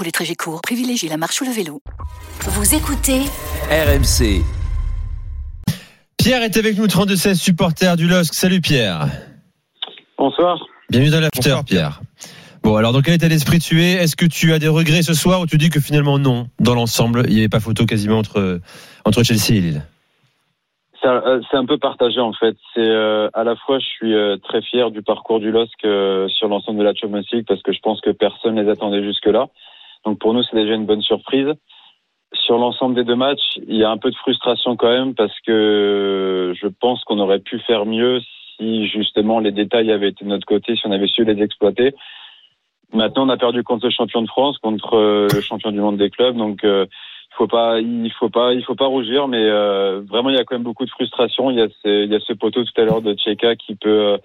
Pour les trajets courts, privilégiez la marche ou le vélo. Vous écoutez RMC. Pierre est avec nous, 32-16 supporter du LOSC. Salut Pierre. Bonsoir. Bienvenue dans l'after Pierre. Bon, alors dans quel état d'esprit tu es? Est-ce que tu as des regrets ce soir ou tu dis que finalement non? Dans l'ensemble, il n'y avait pas photo quasiment entre, entre Chelsea et Lille euh, c'est un peu partagé en fait. C'est euh, à la fois je suis euh, très fier du parcours du LOSC sur l'ensemble de la Champions League parce que je pense que personne ne les attendait jusque là. Donc pour nous c'est déjà une bonne surprise. Sur l'ensemble des deux matchs, il y a un peu de frustration quand même parce que je pense qu'on aurait pu faire mieux si justement les détails avaient été de notre côté, si on avait su les exploiter. Maintenant, on a perdu contre le champion de France, contre le champion du monde des clubs, donc il faut pas, il faut pas, il faut pas rougir, mais euh, vraiment il y a quand même beaucoup de frustration. Il y a ce, il y a ce poteau tout à l'heure de Tcheka qui peut,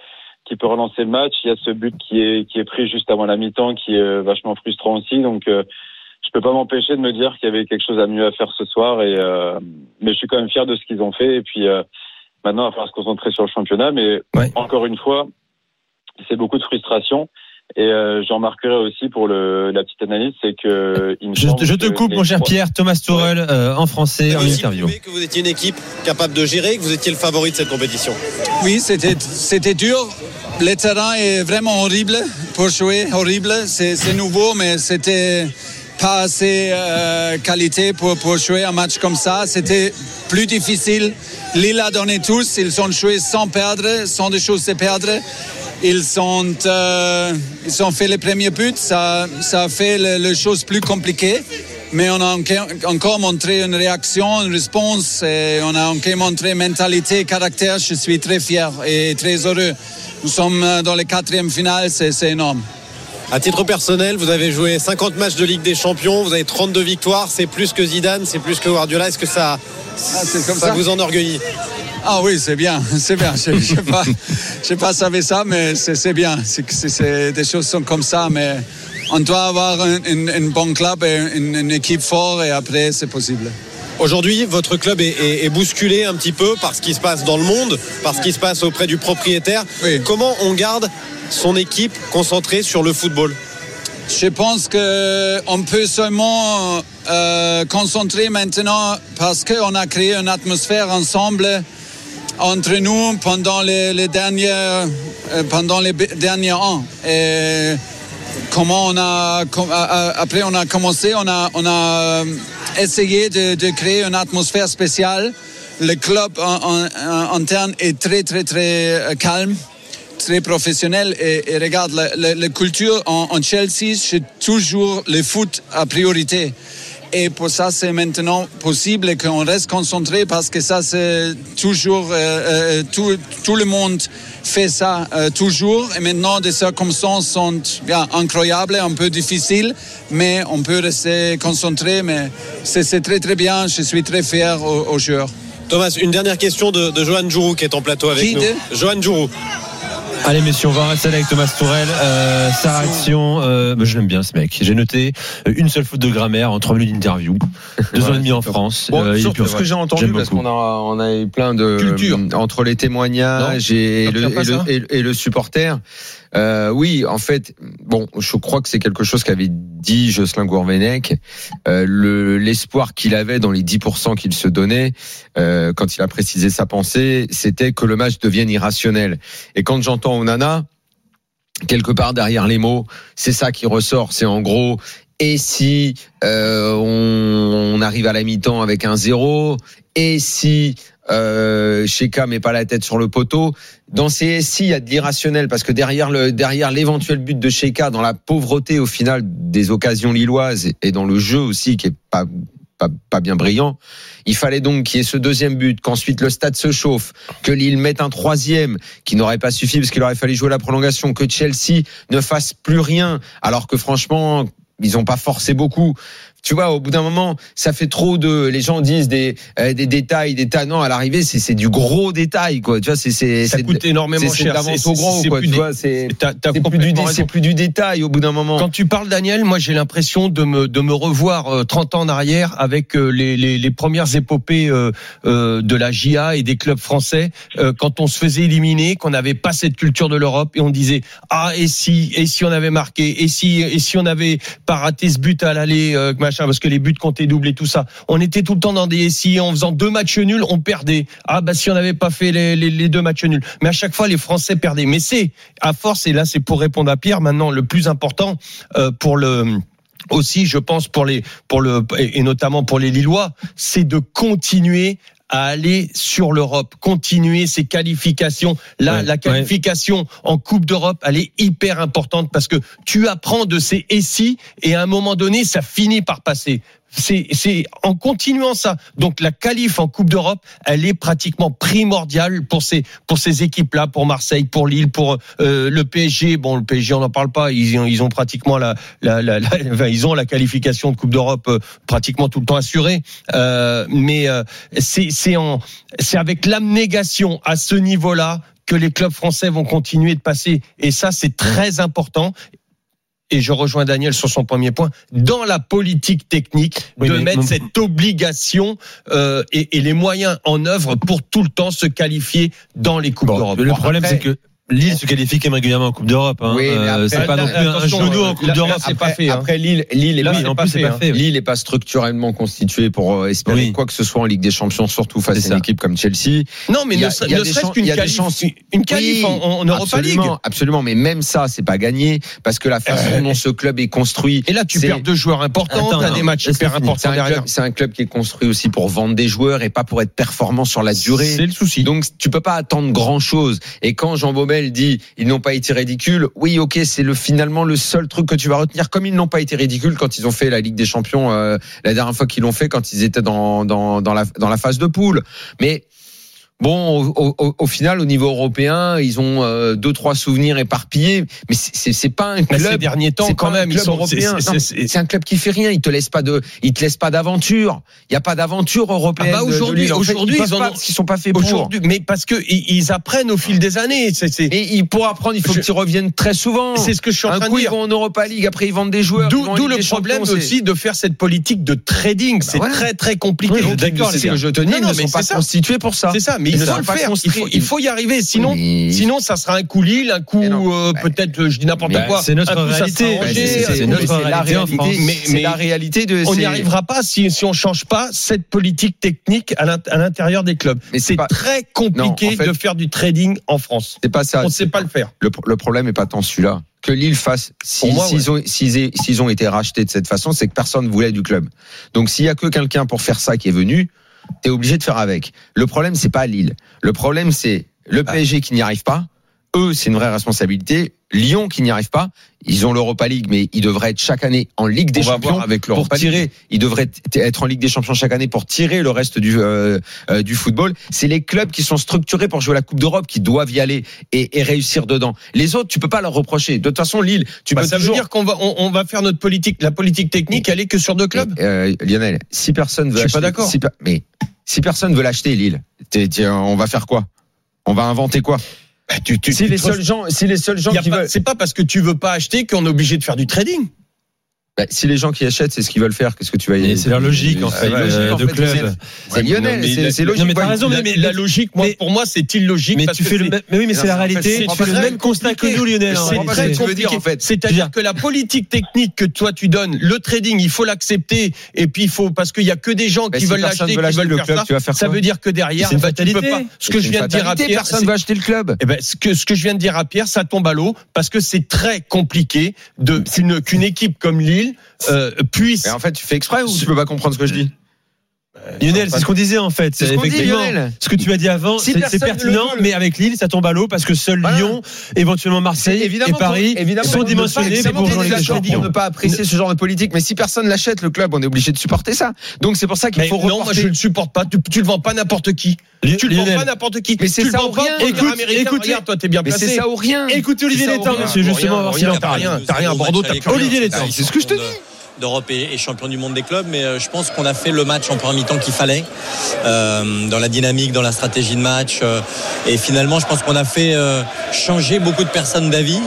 qui peut relancer le match. Il y a ce but qui est, qui est pris juste avant la mi-temps, qui est vachement frustrant aussi. Donc euh, je peux pas m'empêcher de me dire qu'il y avait quelque chose à mieux à faire ce soir. Et euh, mais je suis quand même fier de ce qu'ils ont fait. Et puis maintenant, il va falloir se concentrer sur le championnat. Mais encore une fois, c'est beaucoup de frustration. Et euh, j'en marquerai aussi pour le, la petite analyse, c'est que il me je, je te coupe, mon cher Pierre, Thomas Tourel euh, en français, en interview. que vous étiez une équipe capable de gérer, que vous étiez le favori de cette compétition. Oui, c'était c'était dur. Le terrain est vraiment horrible pour jouer, horrible. C'est nouveau, mais c'était pas assez euh, qualité pour, pour jouer un match comme ça. C'était plus difficile. Lille a donné tous. Ils ont joué sans perdre, sans des choses à perdre. Ils sont, euh, ils ont fait les premiers buts, ça, ça a fait les choses plus compliquées. Mais on a encore montré une réaction, une réponse, on a encore montré mentalité, caractère. Je suis très fier et très heureux. Nous sommes dans les quatrièmes finales, c'est énorme. À titre personnel, vous avez joué 50 matchs de Ligue des Champions, vous avez 32 victoires, c'est plus que Zidane, c'est plus que Guardiola. Est-ce que ça, ah, ça, ça vous enorgueillit ah oui, c'est bien, c'est bien. Je n'ai pas, pas savais ça, mais c'est bien. C'est des choses sont comme ça, mais on doit avoir un, bon club et une, équipe forte et après c'est possible. Aujourd'hui, votre club est, bousculé un petit peu par ce qui se passe dans le monde, par ce qui se passe auprès du propriétaire. Comment on garde son équipe concentrée sur le football je pense qu'on peut seulement euh, concentrer maintenant parce qu'on a créé une atmosphère ensemble entre nous pendant les, derniers, euh, pendant les derniers ans. Comment on a, après on a commencé, on a, a essayé de, créer une atmosphère spéciale. Le club en, interne est très, très, très euh, calme très professionnel et, regarde la, culture en, en Chelsea c'est toujours le foot à priorité et pour ça, c'est maintenant possible qu'on reste concentré parce que ça, c'est toujours, euh, euh, tout, tout, le monde fait ça euh, toujours. Et maintenant, des circonstances sont bien, incroyables, un peu difficiles, mais on peut rester concentré. Mais c'est très, très bien. Je suis très fier aux, joueurs. Thomas, une dernière question de, de Johan Jourou qui est en plateau avec nous. Johan Jourou. Allez messieurs, on va rester avec Thomas Tourel. Euh, sa réaction, euh, bah, je l'aime bien ce mec. J'ai noté euh, une seule faute de grammaire en trois minutes d'interview. Deux ans et demi en France. Bon, euh, surtout ce que j'ai entendu, parce qu'on a, on a eu plein de culture entre les témoignages et, le, et, le, et, le, supporter. Euh, oui, en fait, bon, je crois que c'est quelque chose qu'avait dit Jocelyn Gourvenec, euh, le, l'espoir qu'il avait dans les 10% qu'il se donnait, euh, quand il a précisé sa pensée, c'était que le match devienne irrationnel. Et quand j'entends Onana, quelque part derrière les mots, c'est ça qui ressort. C'est en gros, et si euh, on, on, arrive à la mi-temps avec un zéro? Et si euh, Sheka met pas la tête sur le poteau. Dans ces SI, il y a de l'irrationnel parce que derrière le derrière l'éventuel but de Sheka, dans la pauvreté au final des occasions lilloises et dans le jeu aussi qui est pas pas, pas bien brillant. Il fallait donc qu'il y ait ce deuxième but, qu'ensuite le stade se chauffe, que Lille mette un troisième qui n'aurait pas suffi parce qu'il aurait fallu jouer la prolongation, que Chelsea ne fasse plus rien alors que franchement ils n'ont pas forcé beaucoup tu vois, au bout d'un moment, ça fait trop de. Les gens disent des euh, des détails, des tannants à l'arrivée, c'est c'est du gros détail, quoi. Tu vois, c'est c'est ça coûte énormément cher. C'est au gros, quoi. Tu vois, c'est plus du c'est plus du détail au bout d'un moment. Quand tu parles Daniel, moi j'ai l'impression de me de me revoir 30 ans en arrière avec les les, les premières épopées de la GIA et des clubs français quand on se faisait éliminer, qu'on n'avait pas cette culture de l'Europe et on disait ah et si et si on avait marqué et si et si on n'avait pas raté ce but à l'aller machin parce que les buts comptaient double tout ça. On était tout le temps dans des si en faisant deux matchs nuls, on perdait. Ah bah si on n'avait pas fait les, deux matchs nuls. Mais à chaque fois les Français perdaient. Mais c'est à force et là c'est pour répondre à Pierre maintenant le plus important euh, pour le aussi, je pense pour les pour le et notamment pour les Lillois, c'est de continuer à aller sur l'Europe, continuer ses qualifications. Là, la qualification en Coupe d'Europe, elle est hyper importante parce que tu apprends de ces essais et à un moment donné, ça finit par passer c'est en continuant ça. Donc la qualif en Coupe d'Europe, elle est pratiquement primordiale pour ces pour ces équipes-là, pour Marseille, pour Lille, pour euh, le PSG. Bon, le PSG, on n'en parle pas. Ils ont ils ont pratiquement la, la, la, enfin, ils ont la qualification de Coupe d'Europe euh, pratiquement tout le temps assurée. Euh, mais euh, c'est c'est en c'est avec l'abnégation à ce niveau-là que les clubs français vont continuer de passer. Et ça, c'est très important et je rejoins Daniel sur son premier point, dans la politique technique, de mettre cette obligation euh, et, et, les moyens en œuvre pour tout le temps se qualifier dans les Coupes d'Europe. Le problème, c'est que Lille se qualifie quand même régulièrement en Coupe d'Europe. Hein. Oui, euh, c'est pas non plus un genou en Coupe d'Europe. C'est pas fait. Hein. Après Lille, Lille est pas, fait, hein. Lille est pas structurellement constitué pour euh, espérer quoi que ce soit en Ligue des Champions, surtout face à une équipe comme Chelsea. Non, mais ne serait-ce qu'une qualif, une qualif en, en Europa League. Absolument, mais même ça, c'est pas gagné parce que la façon euh, dont ce club est construit. Et là, tu perds deux joueurs importants, t'as des matchs hyper importants derrière. C'est un club qui est construit aussi pour vendre des joueurs et pas pour être performant sur la durée? C'est le souci. Donc, tu peux pas attendre grand chose. Et quand Jean Dit, n'ont pas été ridicules. Oui, ok, c'est le finalement le seul truc que tu vas retenir. Comme ils n'ont pas été ridicules quand ils ont fait la Ligue des Champions euh, la dernière fois qu'ils l'ont fait, quand ils étaient dans dans dans la dans la phase de poule. Mais Bon, au, au, au, final, au niveau européen, ils ont euh, deux trois souvenirs éparpillés, mais c'est pas un club. ces derniers temps, quand même, ils sont européens. C'est un club qui fait rien. Il te laisse pas de, il te laisse pas d'aventure. Il y a pas d'aventure européenne. Ah bah aujourd'hui, aujourd'hui, ils, ont, sont pas faits pour. Mais parce que ils, apprennent au fil des années. Et pour apprendre, il faut qu'ils reviennent très souvent. C'est ce que je suis en train de dire. Ils vont en Europa League, après ils vendent des joueurs. D'où le problème aussi de faire cette politique de trading. Bah c'est très très compliqué. D'accord, c'est ce que je te dis. Ils ne sont pas constitués pour ça. C'est ça, mais il faut le faire il faut, y arriver. Sinon, sinon, ça sera un coup Lille, un coup euh, peut-être, je dis n'importe quoi. C'est notre réalité. C'est notre réalité. Mais la réalité de. On n'y arrivera pas si si on change pas cette politique technique à l'intérieur des clubs. C'est très compliqué de faire du trading en France. C'est pas ça. On ne sait pas le faire. Le problème n'est pas tant celui-là que Lille fasse, s'ils ont, ont, été rachetés de cette façon, c'est que personne voulait du club. Donc s'il y a que quelqu'un pour faire ça qui est venu, tu es obligé de faire avec. Le problème, c'est pas Lille. Le problème, c'est le ah. PSG qui n'y arrive pas. Eux, c'est une vraie responsabilité. Lyon qui n'y arrive pas. Ils ont l'Europa League, mais ils devraient être chaque année en Ligue des Champions avec pour tirer. Ils devraient être en Ligue des Champions chaque année pour tirer le reste du euh, euh, du football. C'est les clubs qui sont structurés pour jouer la Coupe d'Europe qui doivent y aller et, et, réussir dedans. Les autres, tu peux pas leur reprocher. De toute façon, Lille, tu bah, peux ça veut dire qu'on va on, va faire notre politique. La politique technique, elle est que sur deux clubs. Euh, Lionel, si personne veut, je suis pas d'accord. mais si personne veut l'acheter, Lille, on va faire quoi? On va inventer quoi? Bah, tu, tu, si, les seuls gens, si les seuls gens qui veulent, c'est pas parce que tu veux pas acheter qu'on est obligé de faire du trading. Bah, si les gens qui achètent, c'est ce qu'ils veulent faire, qu'est-ce que tu vas y C'est leur logique, en fait, euh, de club. C'est Lionel, c'est logique. Non, mais t'as raison, mais, la logique, moi, pour moi, c'est illogique. Mais tu fais le, mais oui, mais c'est la réalité. Tu fais le même constat que nous, Lionel. C'est très compliqué. C'est-à-dire que la politique technique que toi tu donnes, le trading, il faut l'accepter. Et puis il faut, parce qu'il y a que des gens qui veulent l'acheter, qui veulent faire ça. Ça veut dire que derrière, bah, tu peux pas. Ce que je viens de dire à Pierre, personne va acheter le club. Eh ben, ce que ce que je viens de dire à Pierre, ça tombe à l'eau parce que c'est très compliqué de qu'une équipe comme Lille euh. Mais en fait, tu fais exprès ou tu peux pas comprendre ce que je dis? Lionel, c'est ce qu'on disait en fait. C'est effectivement ce que tu as dit avant, c'est pertinent, mais avec Lille, ça tombe à l'eau parce que seul Lyon, éventuellement Marseille et Paris sont dimensionnés pour jouer On ne pas apprécier ce genre de politique, mais si personne l'achète, le club, on est obligé de supporter ça. Donc c'est pour ça qu'il faut Non, moi je le supporte pas. Tu, le vends pas n'importe qui. Tu le vends pas n'importe qui. Mais c'est ça ou rien. Écoute, écoute, toi t'es bien placé. C'est ça ou rien. Écoute Olivier Létang, c'est justement T'as rien, t'as rien. Bordeaux, t'as Olivier Létang. C'est ce que je te dis. d'Europe et, champion du monde des clubs, mais euh, je pense qu'on a fait le match en premier mi-temps qu'il fallait, euh, dans la dynamique, dans la stratégie de match. Euh, et finalement, je pense qu'on a fait changer beaucoup de personnes d'avis.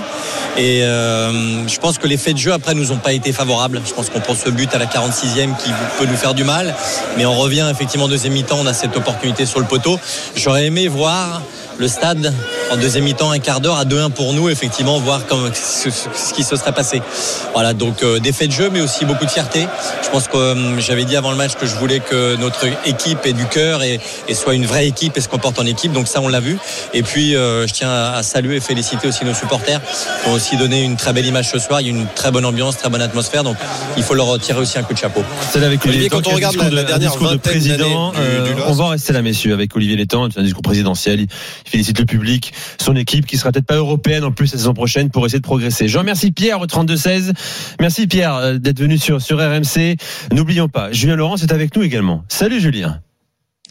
Et je pense que les faits de jeu après nous ont pas été favorables. Je pense qu'on prend ce but à la 46e qui peut nous faire du mal, mais on revient effectivement en deuxième mi-temps. On a cette opportunité sur le poteau. J'aurais aimé voir le stade en deuxième mi-temps, un quart d'heure à 2-1 pour nous, effectivement, voir ce, qui se serait passé. Voilà, donc euh, des faits de jeu, mais aussi beaucoup de fierté. Je pense que euh, j'avais dit avant le match que je voulais que notre équipe ait du cœur et, soit une vraie équipe et se comporte en équipe. Donc ça, on l'a vu. Et puis, euh, je tiens à, saluer et féliciter aussi nos supporters qui ont aussi donné une très belle image ce soir. Il y a une très bonne ambiance, très bonne atmosphère. Donc il faut leur tirer aussi un coup de chapeau. C'est avec Olivier. Quand on regarde la, dernière discours de président, on va rester là, messieurs, avec Olivier Létang. Un discours présidentiel félicite le public, son équipe qui sera peut-être pas européenne en plus la saison prochaine pour essayer de progresser. Je remercie Pierre au 32-16. Merci Pierre euh, d'être venu sur, sur RMC. N'oublions pas, Julien Laurent est avec nous également. Salut Julien.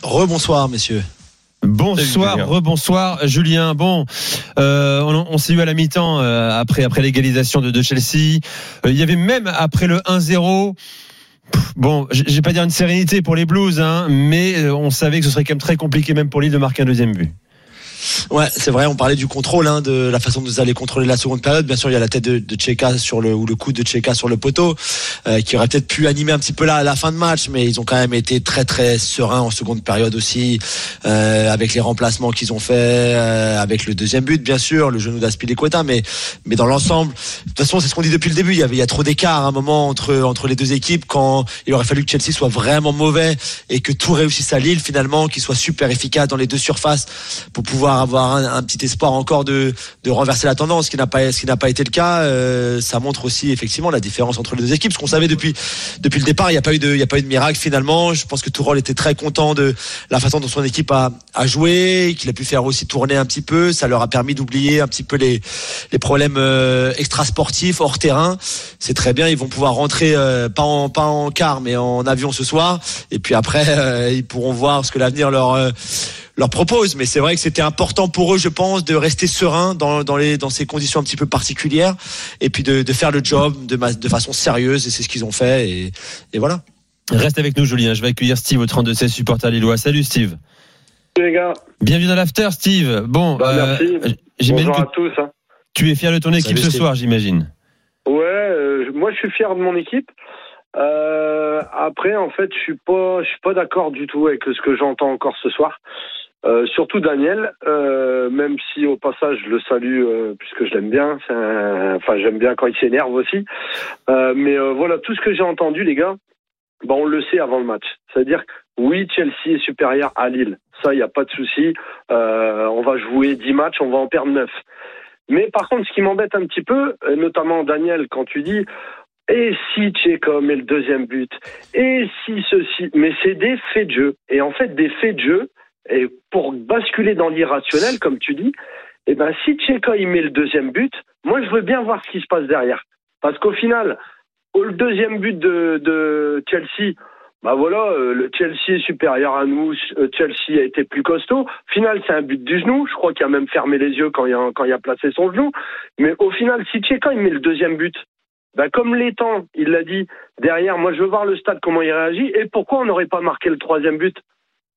Rebonsoir messieurs. Bonsoir, rebonsoir Julien. Bon, euh, on, s'est eu à la mi-temps euh, après après l'égalisation de, de, Chelsea. il y avait même après le 1-0 Bon, je vais pas dire une sérénité pour les Blues, hein, mais on savait que ce serait quand même très compliqué même pour lui de marquer un deuxième but. Ouais, c'est vrai. On parlait du contrôle, hein, de la façon de vous allez contrôler la seconde période. Bien sûr, il y a la tête de, de Cheka sur le ou le coup de Cheka sur le poteau, euh, qui aurait peut-être pu animer un petit peu là la fin de match, mais ils ont quand même été très très sereins en seconde période aussi, euh, avec les remplacements qu'ils ont fait, euh, avec le deuxième but, bien sûr, le genou d'Aspilicueta, mais mais dans l'ensemble, de toute façon, c'est ce qu'on dit depuis le début. Il y avait il y a trop d'écart à un moment entre entre les deux équipes quand il aurait fallu que Chelsea soit vraiment mauvais et que tout réussisse à Lille finalement, qu'il soit super efficace dans les deux surfaces pour pouvoir avoir un, petit espoir encore de, de renverser la tendance, ce qui n'a pas, pas été le cas. Euh, ça montre aussi effectivement la différence entre les deux équipes. Ce qu'on savait depuis depuis le départ, il n'y a pas eu de, a pas eu de miracle finalement. Je pense que Tourol était très content de la façon dont son équipe a, a joué, qu'il a pu faire aussi tourner un petit peu. Ça leur a permis d'oublier un petit peu les les problèmes euh, extrasportifs hors terrain. C'est très bien. Ils vont pouvoir rentrer euh, pas en pas en car, mais en avion ce soir. Et puis après, euh, ils pourront voir ce que l'avenir leur leur propose. Mais c'est vrai que c'était important pour eux, je pense, de rester serein dans, dans, les, dans ces conditions un petit peu particulières et puis de, de faire le job de, de façon sérieuse. Et c'est ce qu'ils ont fait. Et, et, voilà. Reste avec nous, Julien. Je vais accueillir Steve au 32-16 supporter lillois. Salut, Steve. Salut, les gars. Bienvenue dans l'after, Steve. Bon, bah, merci. Euh, Bonjour à tous. Hein. Tu es fier de ton équipe ce soir, j'imagine. Ouais, euh, moi je suis fier de mon équipe. Euh, après, en fait, je suis pas, je suis pas d'accord du tout avec ce que j'entends encore ce soir. Euh, surtout Daniel, euh, même si au passage je le salue euh, puisque je l'aime bien, enfin j'aime bien quand il s'énerve aussi. mais voilà, tout ce que j'ai entendu les gars, ben, on le sait avant le match. C'est-à-dire oui, Chelsea est supérieur à Lille, ça il n'y a pas de souci. on va jouer 10 matchs, on va en perdre 9. Mais par contre, ce qui m'embête un petit peu, notamment Daniel, quand tu dis et si Tchéko met le deuxième but, et si ceci, mais c'est des faits de jeu. Et en fait, des faits de jeu, et pour basculer dans l'irrationnel, comme tu dis, eh ben, si Tcheka il met le deuxième but, moi je veux bien voir ce qui se passe derrière. Parce qu'au final, le deuxième but de, Chelsea, bah voilà, euh, le Chelsea est supérieur à nous, euh, Chelsea a été plus costaud. Au final, c'est un but du genou. Je crois qu'il a même fermé les yeux quand il a, quand il a placé son genou. Mais au final, si Tcheka il met le deuxième but, bah comme l'étang, il l'a dit derrière, moi je veux voir le stade comment il réagit et pourquoi on n'aurait pas marqué le troisième but.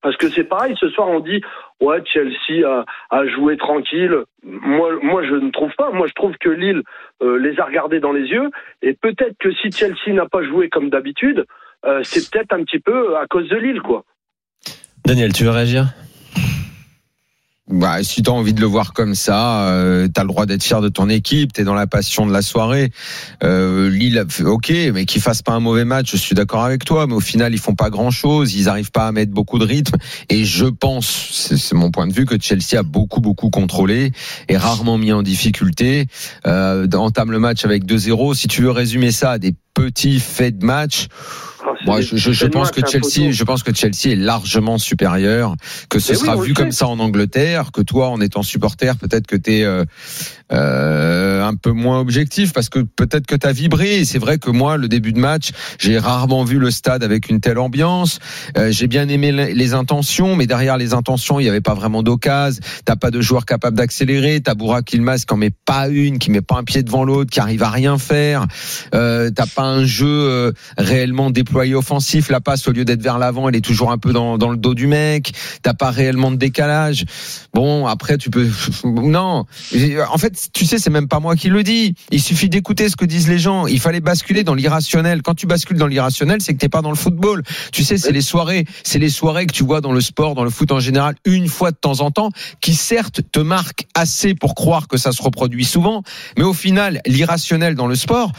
Parce que c'est pareil, ce soir on dit ouais Chelsea a, a, joué tranquille. Moi, moi je ne trouve pas. Moi je trouve que Lille euh, les a regardés dans les yeux et peut-être que si Chelsea n'a pas joué comme d'habitude, euh, c'est peut-être un petit peu à cause de Lille quoi. Daniel, tu veux réagir? Bah, si tu as envie de le voir comme ça, euh, tu as le droit d'être fier de ton équipe, tu es dans la passion de la soirée. Euh, Lille, ok, mais qu'ils fassent pas un mauvais match, je suis d'accord avec toi, mais au final, ils font pas grand-chose, ils arrivent pas à mettre beaucoup de rythme. Et je pense, c'est mon point de vue, que Chelsea a beaucoup, beaucoup contrôlé et rarement mis en difficulté. Euh, entame le match avec 2-0. Si tu veux résumer ça à des petits faits de match, Moi, je, je, pense que Chelsea, je pense que Chelsea est largement supérieur, que ce sera vu comme ça en Angleterre, que toi, en étant supporter, peut-être que tu es euh, euh, un peu moins objectif parce que peut-être que tu as vibré. C'est vrai que moi, le début de match, j'ai rarement vu le stade avec une telle ambiance. Euh, j'ai bien aimé les intentions, mais derrière les intentions, il n'y avait pas vraiment d'occasion. T'as pas de joueur capable d'accélérer. T'as Bourak Ilmaz qui en met pas une, qui met pas un pied devant l'autre, qui arrive à rien faire. Euh, T'as pas un jeu euh, réellement déployé offensif. La passe, au lieu d'être vers l'avant, elle est toujours un peu dans, dans le dos du mec. T'as pas réellement de décalage. Bon, après, tu peux. Non. En fait, tu sais, c'est même pas moi qui le dis. Il suffit d'écouter ce que disent les gens. Il fallait basculer dans l'irrationnel. Quand tu bascules dans l'irrationnel, c'est que t'es pas dans le football. Tu sais, c'est les soirées, c'est les soirées que tu vois dans le sport, dans le foot en général, une fois de temps en temps, qui certes te marquent assez pour croire que ça se reproduit souvent, mais au final, l'irrationnel dans le sport,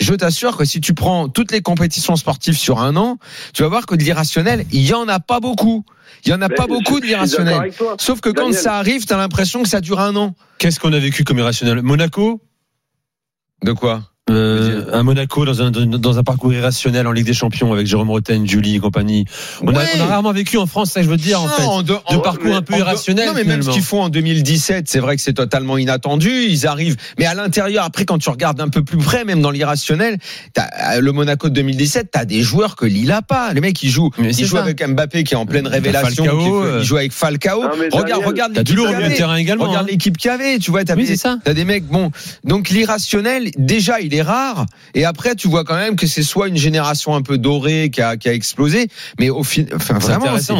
je t'assure que si tu prends toutes les compétitions sportives sur un an, tu vas voir que de l'irrationnel, il y en a pas beaucoup. Il y en a pas beaucoup de l'irrationnel. Sauf que quand ça arrive, tu as l'impression que ça dure un an. Qu'est-ce qu'on a vécu comme irrationnel? Monaco? De quoi? Euh, un Monaco dans un, dans un parcours irrationnel en Ligue des Champions avec Jérôme Roten, Julie et compagnie. On, a, on a rarement vécu en France, ça je veux dire en fait, de, parcours un peu irrationnel. Non mais même ce qu'ils font en 2017, c'est vrai que c'est totalement inattendu. Ils arrivent, mais à l'intérieur, après quand tu regardes un peu plus près, même dans l'irrationnel, le Monaco de 2017, t'as des joueurs que Lille a pas. Les mecs ils jouent, ils jouent avec Mbappé qui est en pleine révélation, Falcao, ils jouent avec Falcao. regarde, regarde l'équipe qu'il terrain également. Regarde hein. l'équipe qu'il y avait, tu vois, t'as oui, des, des mecs. Bon, donc l'irrationnel, déjà il est rare. Et après, tu vois quand même que c'est soit une génération un peu dorée qui a, qui a explosé, mais au final, enfin, vraiment, c'est,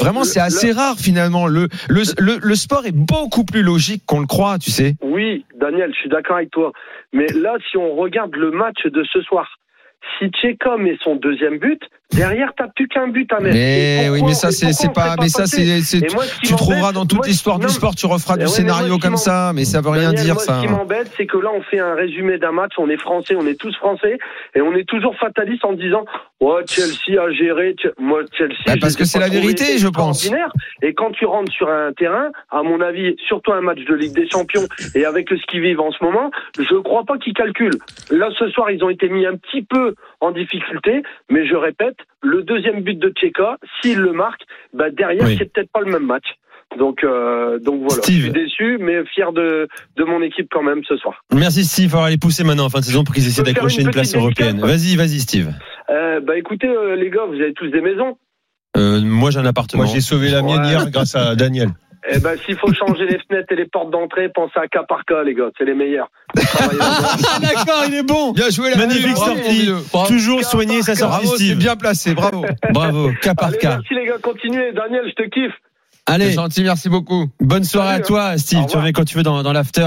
vraiment, c'est assez rare finalement. Le, le, le, le sport est beaucoup plus logique qu'on le croit, tu sais. Oui, Daniel, je suis d'accord avec toi. Mais là, si on regarde le match de ce soir, si Tcheka met son deuxième but, derrière t'as plus qu'un but à mettre. Mais oui, mais ça c'est pas, mais ça c'est, tu trouveras dans toute l'histoire du sport, tu referas du scénario comme ça, mais ça veut rien dire ça. Ce qui m'embête, c'est que là on fait un résumé d'un match, on est français, on est tous français, et on est toujours fataliste en disant, ouais Chelsea a géré, moi Chelsea. Bah, parce que c'est la vérité, je pense. Et quand tu rentres sur un terrain, à mon avis, surtout un match de Ligue des Champions et avec ce qu'ils vivent en ce moment, je crois pas qu'ils calculent. Là ce soir, ils ont été mis un petit peu en difficulté, mais je répète, le deuxième but de Tcheka, s'il le marque, bah derrière, c'est peut-être pas le même match. Donc, euh, donc voilà. Je suis déçu, mais fier de, de mon équipe quand même ce soir. Merci Steve. On va les pousser maintenant en fin de saison pour qu'ils essaient d'accrocher une, place européenne. Vas-y, vas-y Steve. Euh, bah écoutez euh, les gars, vous avez tous des maisons. Euh, moi j'ai un appartement. Moi j'ai sauvé la mienne hier grâce à Daniel. Eh ben, s'il faut changer les fenêtres et les portes d'entrée, pensez à cas par cas, les gars. C'est les meilleurs. Ah, d'accord, il est bon. Bien joué, la Magnifique sortie. Toujours soigné sa sortie, Steve. bien placé, bravo. Bravo, cas par cas. Merci, les gars. Continuez. Daniel, je te kiffe. Allez. gentil, merci beaucoup. Bonne soirée à toi, Steve. Tu reviens quand tu veux dans, dans l'after.